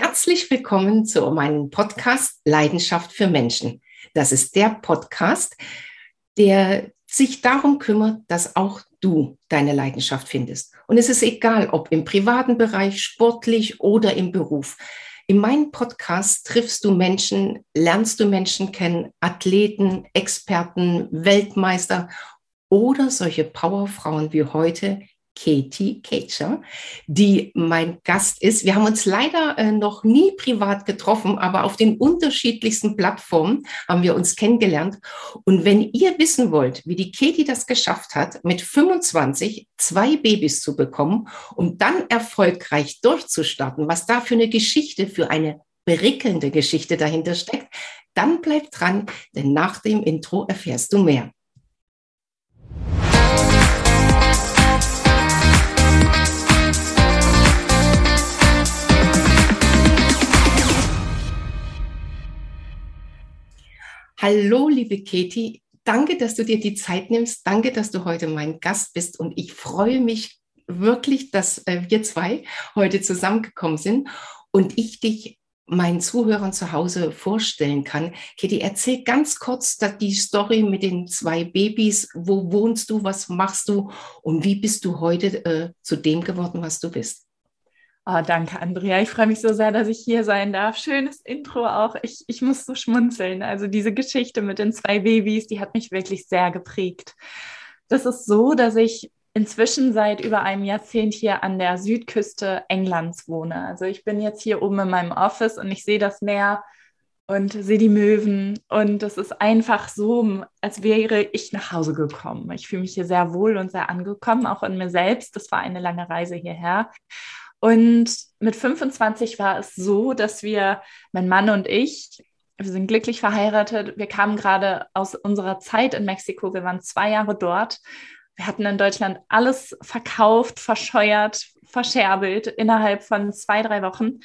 Herzlich willkommen zu meinem Podcast Leidenschaft für Menschen. Das ist der Podcast, der sich darum kümmert, dass auch du deine Leidenschaft findest. Und es ist egal, ob im privaten Bereich, sportlich oder im Beruf. In meinem Podcast triffst du Menschen, lernst du Menschen kennen, Athleten, Experten, Weltmeister oder solche Powerfrauen wie heute, Katie Kacher, die mein Gast ist. Wir haben uns leider äh, noch nie privat getroffen, aber auf den unterschiedlichsten Plattformen haben wir uns kennengelernt. Und wenn ihr wissen wollt, wie die Katie das geschafft hat, mit 25 zwei Babys zu bekommen und dann erfolgreich durchzustarten, was da für eine Geschichte, für eine berickelnde Geschichte dahinter steckt, dann bleibt dran, denn nach dem Intro erfährst du mehr. Hallo, liebe Katie. Danke, dass du dir die Zeit nimmst. Danke, dass du heute mein Gast bist. Und ich freue mich wirklich, dass äh, wir zwei heute zusammengekommen sind und ich dich meinen Zuhörern zu Hause vorstellen kann. Katie, erzähl ganz kurz die Story mit den zwei Babys. Wo wohnst du? Was machst du? Und wie bist du heute äh, zu dem geworden, was du bist? Oh, danke, Andrea. Ich freue mich so sehr, dass ich hier sein darf. Schönes Intro auch. Ich, ich muss so schmunzeln. Also diese Geschichte mit den zwei Babys, die hat mich wirklich sehr geprägt. Das ist so, dass ich inzwischen seit über einem Jahrzehnt hier an der Südküste Englands wohne. Also ich bin jetzt hier oben in meinem Office und ich sehe das Meer und sehe die Möwen und es ist einfach so, als wäre ich nach Hause gekommen. Ich fühle mich hier sehr wohl und sehr angekommen, auch in mir selbst. Das war eine lange Reise hierher. Und mit 25 war es so, dass wir, mein Mann und ich, wir sind glücklich verheiratet. Wir kamen gerade aus unserer Zeit in Mexiko. Wir waren zwei Jahre dort. Wir hatten in Deutschland alles verkauft, verscheuert, verscherbelt innerhalb von zwei, drei Wochen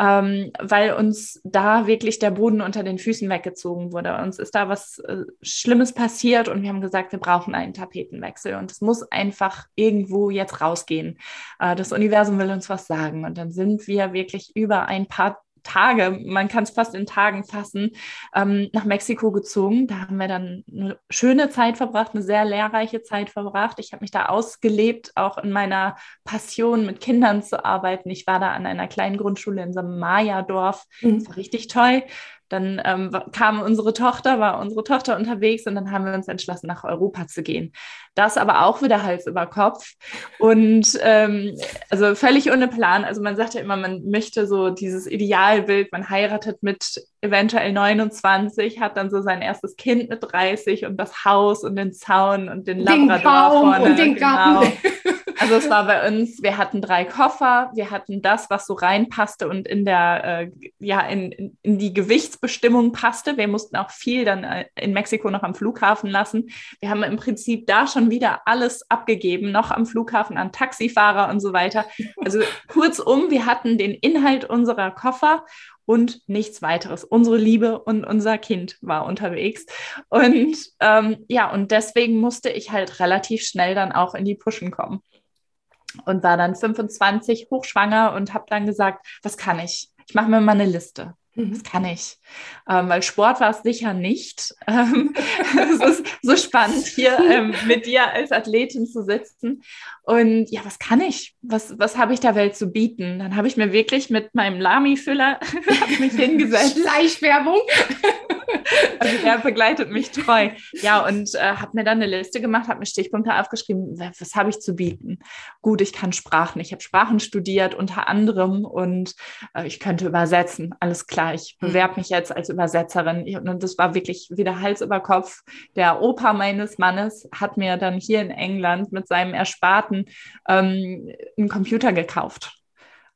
ähm, weil uns da wirklich der Boden unter den Füßen weggezogen wurde. Uns ist da was äh, Schlimmes passiert und wir haben gesagt, wir brauchen einen Tapetenwechsel und es muss einfach irgendwo jetzt rausgehen. Äh, das Universum will uns was sagen und dann sind wir wirklich über ein paar Tage, man kann es fast in Tagen fassen, ähm, nach Mexiko gezogen. Da haben wir dann eine schöne Zeit verbracht, eine sehr lehrreiche Zeit verbracht. Ich habe mich da ausgelebt, auch in meiner Passion, mit Kindern zu arbeiten. Ich war da an einer kleinen Grundschule in so einem Maya-Dorf. Mhm. Das war richtig toll. Dann ähm, kam unsere Tochter, war unsere Tochter unterwegs und dann haben wir uns entschlossen, nach Europa zu gehen. Das aber auch wieder Hals über Kopf und ähm, also völlig ohne Plan. Also man sagt ja immer, man möchte so dieses Idealbild, man heiratet mit eventuell 29, hat dann so sein erstes Kind mit 30 und das Haus und den Zaun und den, den Labrador vorne. Und den Garten. Also es war bei uns, wir hatten drei Koffer, wir hatten das, was so reinpasste und in der, äh, ja, in, in die Gewichtsbestimmung passte. Wir mussten auch viel dann äh, in Mexiko noch am Flughafen lassen. Wir haben im Prinzip da schon wieder alles abgegeben, noch am Flughafen an Taxifahrer und so weiter. Also kurzum, wir hatten den Inhalt unserer Koffer und nichts weiteres. Unsere Liebe und unser Kind war unterwegs. Und ähm, ja, und deswegen musste ich halt relativ schnell dann auch in die Pushen kommen und war dann 25 hochschwanger und habe dann gesagt, was kann ich? Ich mache mir mal eine Liste. Das mhm. kann ich. Ähm, weil Sport war es sicher nicht. Ähm, es ist so spannend, hier ähm, mit dir als Athletin zu sitzen. Und ja, was kann ich? Was, was habe ich der Welt zu bieten? Dann habe ich mir wirklich mit meinem Lami-Füller mich hingesetzt. Schleichwerbung. also der begleitet mich treu. Ja, und äh, habe mir dann eine Liste gemacht, habe mir Stichpunkte aufgeschrieben, was, was habe ich zu bieten? Gut, ich kann Sprachen. Ich habe Sprachen studiert unter anderem und äh, ich könnte übersetzen. Alles klar, ich hm. bewerbe mich jetzt als Übersetzerin. Und das war wirklich wieder Hals über Kopf. Der Opa meines Mannes hat mir dann hier in England mit seinem Ersparten ähm, einen Computer gekauft.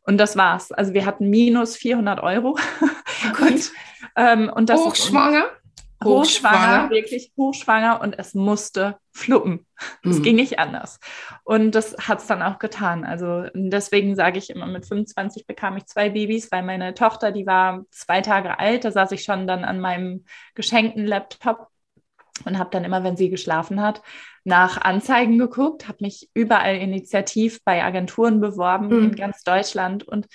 Und das war's. Also wir hatten minus 400 Euro. Oh und, ähm, und das hochschwanger? Ist, hochschwanger, wirklich hochschwanger und es musste fluppen. Es mhm. ging nicht anders. Und das hat es dann auch getan. Also deswegen sage ich immer, mit 25 bekam ich zwei Babys, weil meine Tochter, die war zwei Tage alt, da saß ich schon dann an meinem geschenkten Laptop und habe dann immer, wenn sie geschlafen hat, nach Anzeigen geguckt, habe mich überall initiativ bei Agenturen beworben mhm. in ganz Deutschland und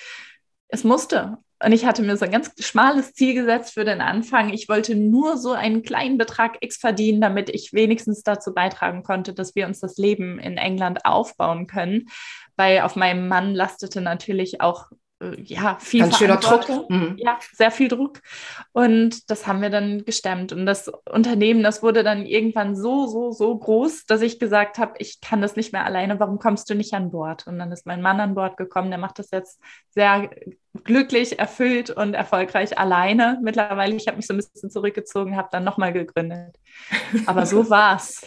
es musste. Und ich hatte mir so ein ganz schmales Ziel gesetzt für den Anfang. Ich wollte nur so einen kleinen Betrag X verdienen, damit ich wenigstens dazu beitragen konnte, dass wir uns das Leben in England aufbauen können. Weil auf meinem Mann lastete natürlich auch ja, viel Ganz schöner Druck. Mhm. Ja, sehr viel Druck. Und das haben wir dann gestemmt. Und das Unternehmen, das wurde dann irgendwann so, so, so groß, dass ich gesagt habe, ich kann das nicht mehr alleine. Warum kommst du nicht an Bord? Und dann ist mein Mann an Bord gekommen. Der macht das jetzt sehr glücklich, erfüllt und erfolgreich alleine. Mittlerweile, ich habe mich so ein bisschen zurückgezogen, habe dann nochmal gegründet. Aber so war's.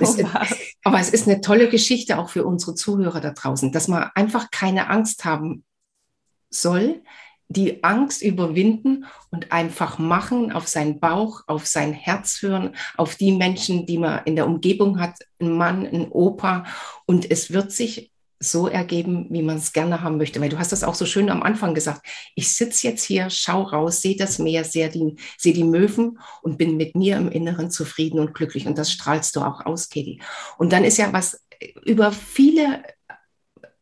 So es, war's. Aber es ist eine tolle Geschichte auch für unsere Zuhörer da draußen, dass man einfach keine Angst haben soll, die Angst überwinden und einfach machen, auf seinen Bauch, auf sein Herz hören, auf die Menschen, die man in der Umgebung hat, ein Mann, ein Opa. Und es wird sich so ergeben, wie man es gerne haben möchte. Weil du hast das auch so schön am Anfang gesagt. Ich sitze jetzt hier, schau raus, sehe das Meer, sehe die, sehe die Möwen und bin mit mir im Inneren zufrieden und glücklich. Und das strahlst du auch aus, Katie. Und dann ist ja was über viele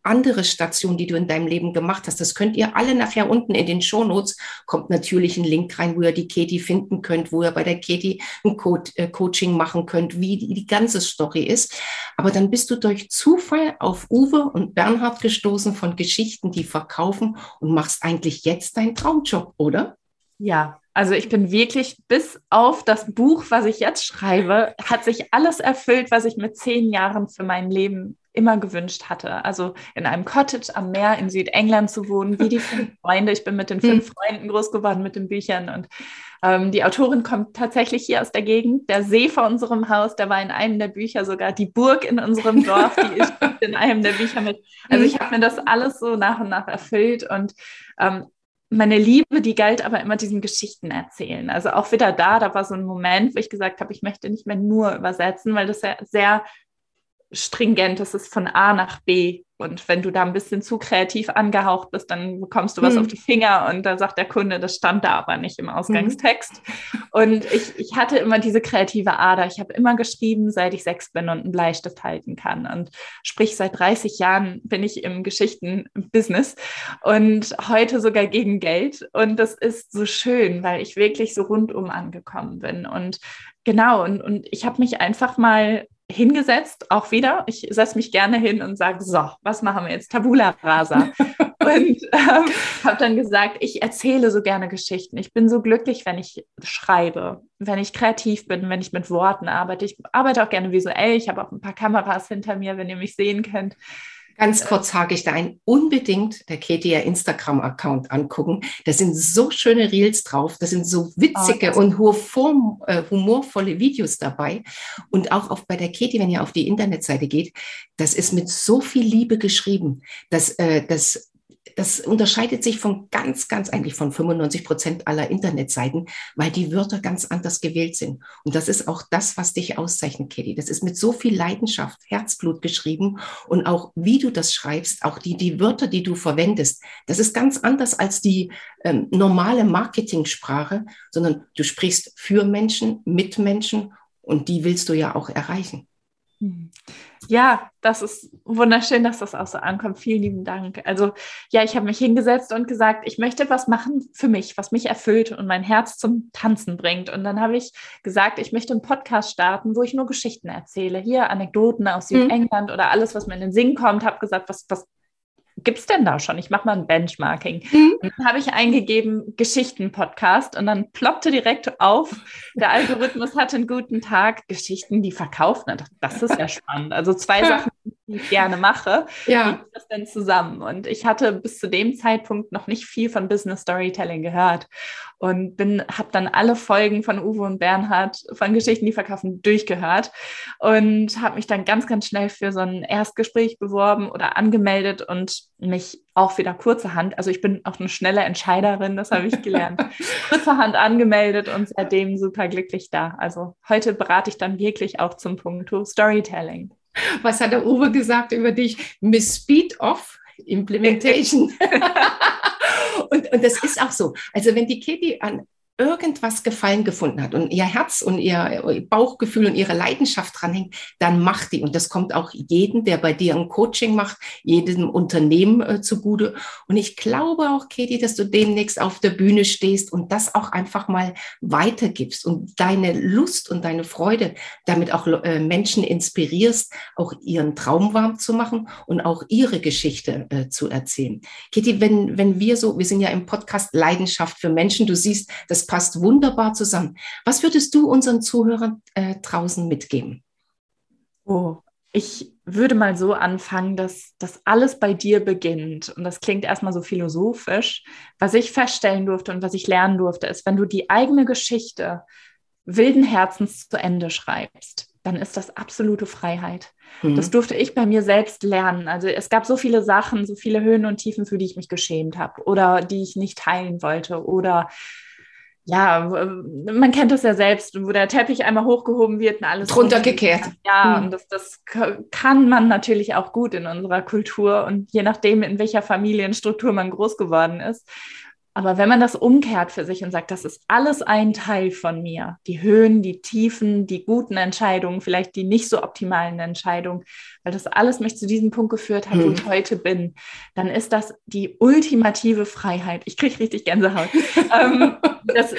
andere Station, die du in deinem Leben gemacht hast. Das könnt ihr alle nachher unten in den Shownotes, kommt natürlich ein Link rein, wo ihr die Katie finden könnt, wo ihr bei der Katie ein Co äh, Coaching machen könnt, wie die, die ganze Story ist. Aber dann bist du durch Zufall auf Uwe und Bernhard gestoßen von Geschichten, die verkaufen und machst eigentlich jetzt deinen Traumjob, oder? Ja, also ich bin wirklich bis auf das Buch, was ich jetzt schreibe, hat sich alles erfüllt, was ich mit zehn Jahren für mein Leben immer gewünscht hatte. Also in einem Cottage am Meer in Südengland zu wohnen, wie die fünf Freunde. Ich bin mit den fünf hm. Freunden groß geworden mit den Büchern und ähm, die Autorin kommt tatsächlich hier aus der Gegend. Der See vor unserem Haus, der war in einem der Bücher sogar. Die Burg in unserem Dorf, die ist in einem der Bücher mit. Also ich habe mir das alles so nach und nach erfüllt und ähm, meine Liebe, die galt aber immer diesem Geschichten erzählen. Also auch wieder da, da war so ein Moment, wo ich gesagt habe, ich möchte nicht mehr nur übersetzen, weil das ja sehr stringent, es ist von A nach B. Und wenn du da ein bisschen zu kreativ angehaucht bist, dann bekommst du was hm. auf die Finger und da sagt der Kunde, das stand da aber nicht im Ausgangstext. Hm. Und ich, ich hatte immer diese kreative Ader. Ich habe immer geschrieben, seit ich sechs bin und einen Bleistift halten kann. Und sprich, seit 30 Jahren bin ich im Geschichtenbusiness und heute sogar gegen Geld. Und das ist so schön, weil ich wirklich so rundum angekommen bin. Und genau, und, und ich habe mich einfach mal hingesetzt, auch wieder. Ich setze mich gerne hin und sage, so, was machen wir jetzt? Tabula rasa. und ähm, habe dann gesagt, ich erzähle so gerne Geschichten. Ich bin so glücklich, wenn ich schreibe, wenn ich kreativ bin, wenn ich mit Worten arbeite. Ich arbeite auch gerne visuell. Ich habe auch ein paar Kameras hinter mir, wenn ihr mich sehen könnt. Ganz kurz hake ich da ein. Unbedingt der Ketia Instagram-Account angucken. Da sind so schöne Reels drauf. Da sind so witzige oh, und humor, äh, humorvolle Videos dabei. Und auch auf, bei der Katie, wenn ihr auf die Internetseite geht, das ist mit so viel Liebe geschrieben. dass äh, das das unterscheidet sich von ganz, ganz eigentlich von 95 Prozent aller Internetseiten, weil die Wörter ganz anders gewählt sind. Und das ist auch das, was dich auszeichnet, Kitty. Das ist mit so viel Leidenschaft, Herzblut geschrieben und auch wie du das schreibst, auch die, die Wörter, die du verwendest, das ist ganz anders als die ähm, normale Marketingsprache, sondern du sprichst für Menschen, mit Menschen und die willst du ja auch erreichen. Hm. Ja, das ist wunderschön, dass das auch so ankommt. Vielen lieben Dank. Also ja, ich habe mich hingesetzt und gesagt, ich möchte was machen für mich, was mich erfüllt und mein Herz zum Tanzen bringt. Und dann habe ich gesagt, ich möchte einen Podcast starten, wo ich nur Geschichten erzähle. Hier Anekdoten aus hm. Südengland mhm. oder alles, was mir in den Sinn kommt. Habe gesagt, was, was gibt es denn da schon? Ich mache mal ein Benchmarking. Mhm. dann habe ich eingegeben Geschichten-Podcast und dann ploppte direkt auf, der Algorithmus hatte einen guten Tag, Geschichten, die verkaufen. Das ist ja spannend. Also zwei Sachen, ich gerne mache, ja. wie das denn zusammen? Und ich hatte bis zu dem Zeitpunkt noch nicht viel von Business Storytelling gehört und bin, habe dann alle Folgen von Uwe und Bernhard von Geschichten, die verkaufen, durchgehört und habe mich dann ganz, ganz schnell für so ein Erstgespräch beworben oder angemeldet und mich auch wieder kurzerhand, also ich bin auch eine schnelle Entscheiderin, das habe ich gelernt, kurzerhand angemeldet und seitdem super glücklich da. Also heute berate ich dann wirklich auch zum Punkt Storytelling. Was hat der Uwe gesagt über dich? Miss Speed of Implementation. und, und das ist auch so. Also wenn die Katie an irgendwas Gefallen gefunden hat und ihr Herz und ihr Bauchgefühl und ihre Leidenschaft dranhängt, dann macht die. Und das kommt auch jedem, der bei dir ein Coaching macht, jedem Unternehmen äh, zugute. Und ich glaube auch, Katie, dass du demnächst auf der Bühne stehst und das auch einfach mal weitergibst und deine Lust und deine Freude damit auch äh, Menschen inspirierst, auch ihren Traum warm zu machen und auch ihre Geschichte äh, zu erzählen. Katie, wenn, wenn wir so, wir sind ja im Podcast Leidenschaft für Menschen, du siehst, das passt wunderbar zusammen. Was würdest du unseren Zuhörern äh, draußen mitgeben? Oh, ich würde mal so anfangen, dass das alles bei dir beginnt. Und das klingt erstmal so philosophisch. Was ich feststellen durfte und was ich lernen durfte, ist, wenn du die eigene Geschichte wilden Herzens zu Ende schreibst, dann ist das absolute Freiheit. Mhm. Das durfte ich bei mir selbst lernen. Also es gab so viele Sachen, so viele Höhen und Tiefen, für die ich mich geschämt habe oder die ich nicht teilen wollte oder ja, man kennt das ja selbst, wo der Teppich einmal hochgehoben wird und alles drunter gekehrt. Ja, hm. und das, das kann man natürlich auch gut in unserer Kultur und je nachdem, in welcher Familienstruktur man groß geworden ist. Aber wenn man das umkehrt für sich und sagt, das ist alles ein Teil von mir, die Höhen, die Tiefen, die guten Entscheidungen, vielleicht die nicht so optimalen Entscheidungen, weil das alles mich zu diesem Punkt geführt hat, wo hm. ich heute bin, dann ist das die ultimative Freiheit. Ich kriege richtig Gänsehaut. ähm, das,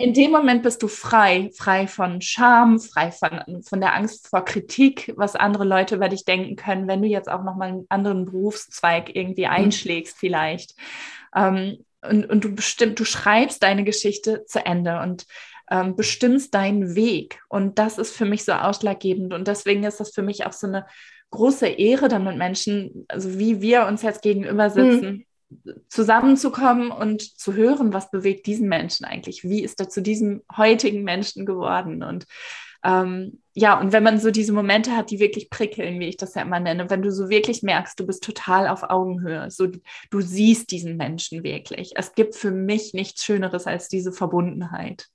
in dem Moment bist du frei, frei von Scham, frei von, von der Angst vor Kritik, was andere Leute über dich denken können, wenn du jetzt auch nochmal einen anderen Berufszweig irgendwie hm. einschlägst vielleicht. Ähm, und, und du bestimmt, du schreibst deine Geschichte zu Ende und ähm, bestimmst deinen Weg. Und das ist für mich so ausschlaggebend. Und deswegen ist das für mich auch so eine große Ehre, dann mit Menschen, also wie wir uns jetzt gegenüber sitzen, mhm. zusammenzukommen und zu hören, was bewegt diesen Menschen eigentlich? Wie ist er zu diesem heutigen Menschen geworden? Und ähm, ja, und wenn man so diese Momente hat, die wirklich prickeln, wie ich das ja immer nenne, wenn du so wirklich merkst, du bist total auf Augenhöhe, so du siehst diesen Menschen wirklich. Es gibt für mich nichts Schöneres als diese Verbundenheit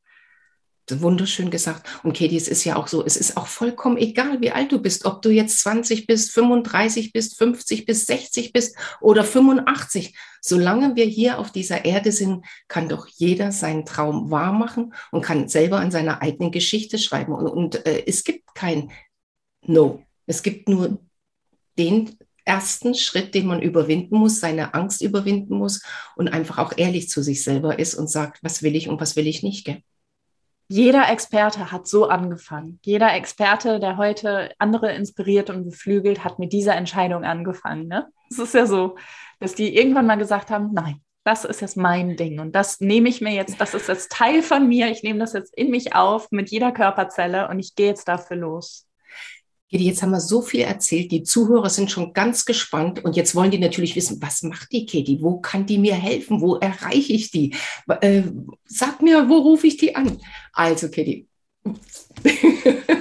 wunderschön gesagt. Und Katie, es ist ja auch so, es ist auch vollkommen egal, wie alt du bist, ob du jetzt 20 bist, 35 bist, 50 bis 60 bist oder 85. Solange wir hier auf dieser Erde sind, kann doch jeder seinen Traum wahrmachen und kann selber an seiner eigenen Geschichte schreiben. Und, und äh, es gibt kein No. Es gibt nur den ersten Schritt, den man überwinden muss, seine Angst überwinden muss und einfach auch ehrlich zu sich selber ist und sagt, was will ich und was will ich nicht. Gell? Jeder Experte hat so angefangen. Jeder Experte, der heute andere inspiriert und beflügelt, hat mit dieser Entscheidung angefangen. Ne? Es ist ja so, dass die irgendwann mal gesagt haben, nein, das ist jetzt mein Ding und das nehme ich mir jetzt, das ist jetzt Teil von mir, ich nehme das jetzt in mich auf mit jeder Körperzelle und ich gehe jetzt dafür los. Jetzt haben wir so viel erzählt, die Zuhörer sind schon ganz gespannt und jetzt wollen die natürlich wissen, was macht die Katie? Wo kann die mir helfen? Wo erreiche ich die? Äh, sag mir, wo rufe ich die an? Also, Katie.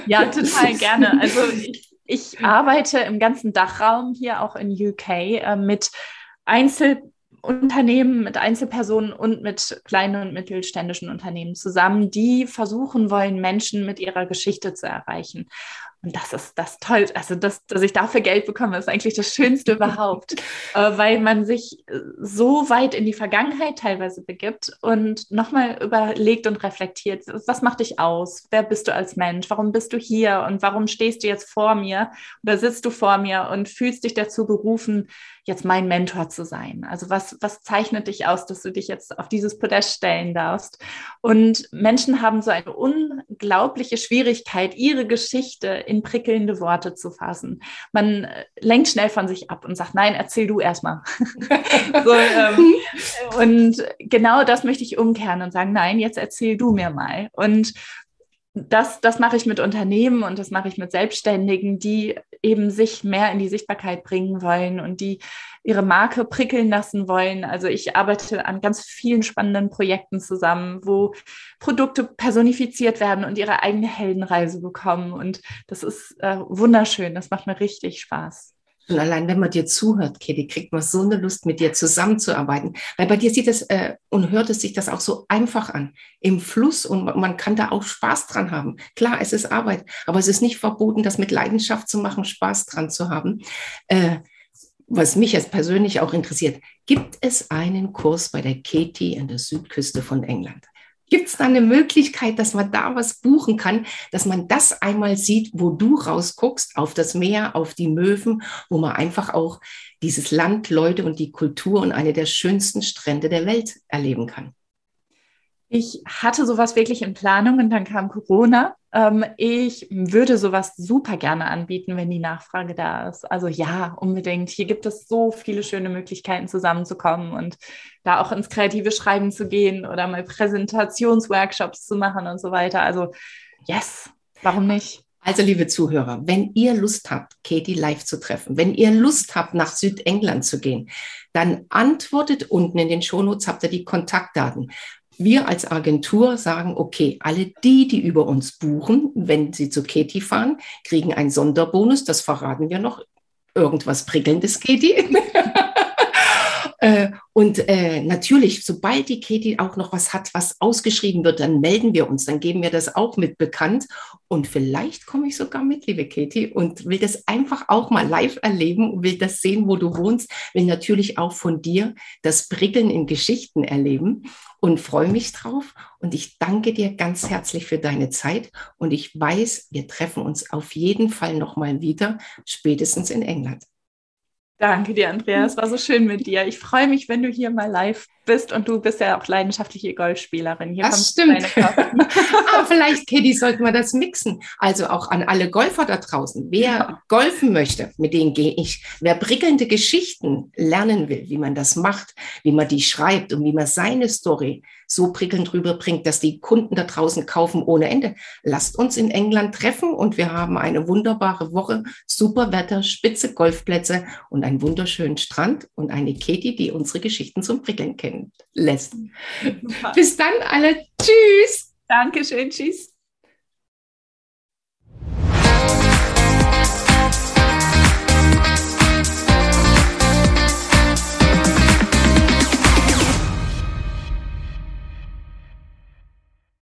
Ja, total gerne. Also ich, ich arbeite im ganzen Dachraum hier auch in UK äh, mit Einzelunternehmen, mit Einzelpersonen und mit kleinen und mittelständischen Unternehmen zusammen, die versuchen wollen, Menschen mit ihrer Geschichte zu erreichen. Und das ist das toll. Also, dass, dass ich dafür Geld bekomme, ist eigentlich das Schönste überhaupt, äh, weil man sich äh, so weit in die Vergangenheit teilweise begibt und nochmal überlegt und reflektiert, was macht dich aus? Wer bist du als Mensch? Warum bist du hier? Und warum stehst du jetzt vor mir oder sitzt du vor mir und fühlst dich dazu berufen, jetzt mein Mentor zu sein? Also was, was zeichnet dich aus, dass du dich jetzt auf dieses Podest stellen darfst? Und Menschen haben so eine unglaubliche Schwierigkeit, ihre Geschichte in prickelnde Worte zu fassen. Man äh, lenkt schnell von sich ab und sagt, nein, erzähl du erstmal. so, ähm, und genau das möchte ich umkehren und sagen, nein, jetzt erzähl du mir mal. Und das, das mache ich mit Unternehmen und das mache ich mit Selbstständigen, die eben sich mehr in die Sichtbarkeit bringen wollen und die ihre Marke prickeln lassen wollen. Also ich arbeite an ganz vielen spannenden Projekten zusammen, wo Produkte personifiziert werden und ihre eigene Heldenreise bekommen. Und das ist äh, wunderschön. Das macht mir richtig Spaß. Und allein, wenn man dir zuhört, Kitty, kriegt man so eine Lust, mit dir zusammenzuarbeiten. Weil bei dir sieht es äh, und hört es sich das auch so einfach an. Im Fluss und man kann da auch Spaß dran haben. Klar, es ist Arbeit, aber es ist nicht verboten, das mit Leidenschaft zu machen, Spaß dran zu haben. Äh, was mich jetzt persönlich auch interessiert, gibt es einen Kurs bei der Katie an der Südküste von England? Gibt es da eine Möglichkeit, dass man da was buchen kann, dass man das einmal sieht, wo du rausguckst, auf das Meer, auf die Möwen, wo man einfach auch dieses Land, Leute und die Kultur und eine der schönsten Strände der Welt erleben kann? Ich hatte sowas wirklich in Planung und dann kam Corona. Ähm, ich würde sowas super gerne anbieten, wenn die Nachfrage da ist. Also ja, unbedingt. Hier gibt es so viele schöne Möglichkeiten zusammenzukommen und da auch ins kreative Schreiben zu gehen oder mal Präsentationsworkshops zu machen und so weiter. Also yes, warum nicht? Also, liebe Zuhörer, wenn ihr Lust habt, Katie live zu treffen, wenn ihr Lust habt, nach Südengland zu gehen, dann antwortet unten in den Shownotes, habt ihr die Kontaktdaten wir als Agentur sagen, okay, alle die, die über uns buchen, wenn sie zu Katie fahren, kriegen einen Sonderbonus. Das verraten wir noch. Irgendwas Prickelndes, Katie. Äh, und äh, natürlich, sobald die Katie auch noch was hat, was ausgeschrieben wird, dann melden wir uns, dann geben wir das auch mit bekannt. Und vielleicht komme ich sogar mit, liebe Katie, und will das einfach auch mal live erleben, will das sehen, wo du wohnst, will natürlich auch von dir das Prickeln in Geschichten erleben und freue mich drauf. Und ich danke dir ganz herzlich für deine Zeit. Und ich weiß, wir treffen uns auf jeden Fall nochmal wieder, spätestens in England. Danke dir, Andrea. Es war so schön mit dir. Ich freue mich, wenn du hier mal live bist und du bist ja auch leidenschaftliche Golfspielerin. Hier das stimmt. ah, vielleicht, Kitty, sollten wir das mixen. Also auch an alle Golfer da draußen. Wer ja. golfen möchte, mit denen gehe ich. Wer prickelnde Geschichten lernen will, wie man das macht, wie man die schreibt und wie man seine Story so prickelnd rüberbringt, dass die Kunden da draußen kaufen ohne Ende. Lasst uns in England treffen und wir haben eine wunderbare Woche, super Wetter, spitze Golfplätze und einen wunderschönen Strand und eine Katie, die unsere Geschichten zum Prickeln lässt. Bis dann alle. Tschüss. Dankeschön. Tschüss.